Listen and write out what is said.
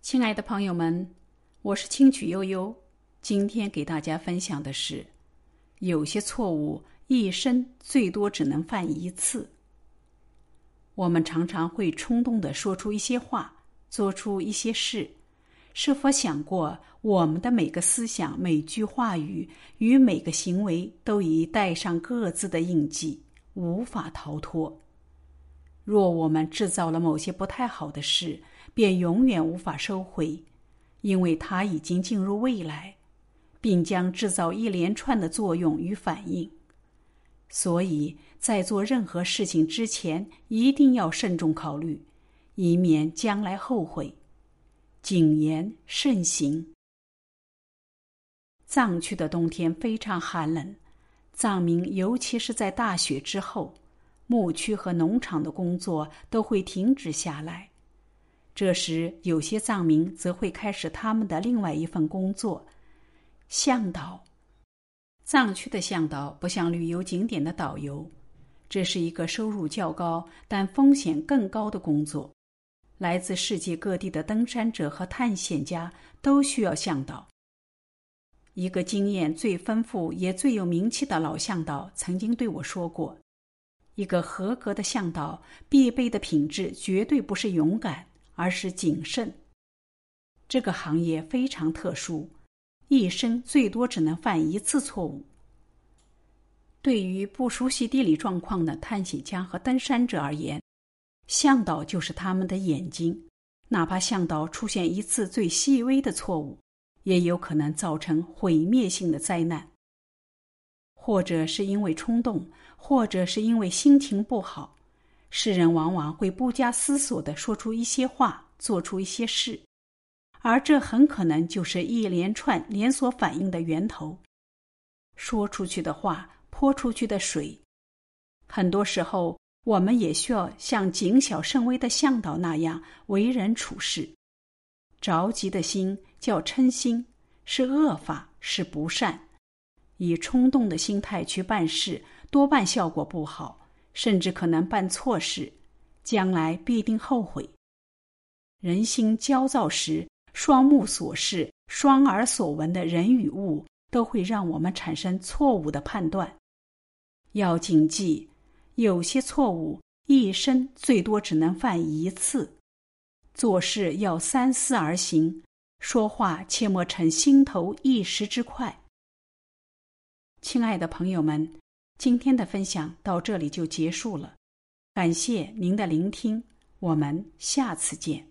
亲爱的朋友们，我是清曲悠悠。今天给大家分享的是，有些错误一生最多只能犯一次。我们常常会冲动的说出一些话，做出一些事。是否想过，我们的每个思想、每句话语与每个行为都已带上各自的印记，无法逃脱？若我们制造了某些不太好的事，便永远无法收回，因为它已经进入未来，并将制造一连串的作用与反应。所以在做任何事情之前，一定要慎重考虑，以免将来后悔。谨言慎行。藏区的冬天非常寒冷，藏民尤其是在大雪之后。牧区和农场的工作都会停止下来，这时有些藏民则会开始他们的另外一份工作——向导。藏区的向导不像旅游景点的导游，这是一个收入较高但风险更高的工作。来自世界各地的登山者和探险家都需要向导。一个经验最丰富也最有名气的老向导曾经对我说过。一个合格的向导必备的品质绝对不是勇敢，而是谨慎。这个行业非常特殊，一生最多只能犯一次错误。对于不熟悉地理状况的探险家和登山者而言，向导就是他们的眼睛。哪怕向导出现一次最细微的错误，也有可能造成毁灭性的灾难。或者是因为冲动。或者是因为心情不好，世人往往会不加思索的说出一些话，做出一些事，而这很可能就是一连串连锁反应的源头。说出去的话，泼出去的水，很多时候我们也需要像谨小慎微的向导那样为人处事。着急的心叫嗔心，是恶法，是不善。以冲动的心态去办事。多半效果不好，甚至可能办错事，将来必定后悔。人心焦躁时，双目所视、双耳所闻的人与物，都会让我们产生错误的判断。要谨记，有些错误一生最多只能犯一次。做事要三思而行，说话切莫逞心头一时之快。亲爱的朋友们。今天的分享到这里就结束了，感谢您的聆听，我们下次见。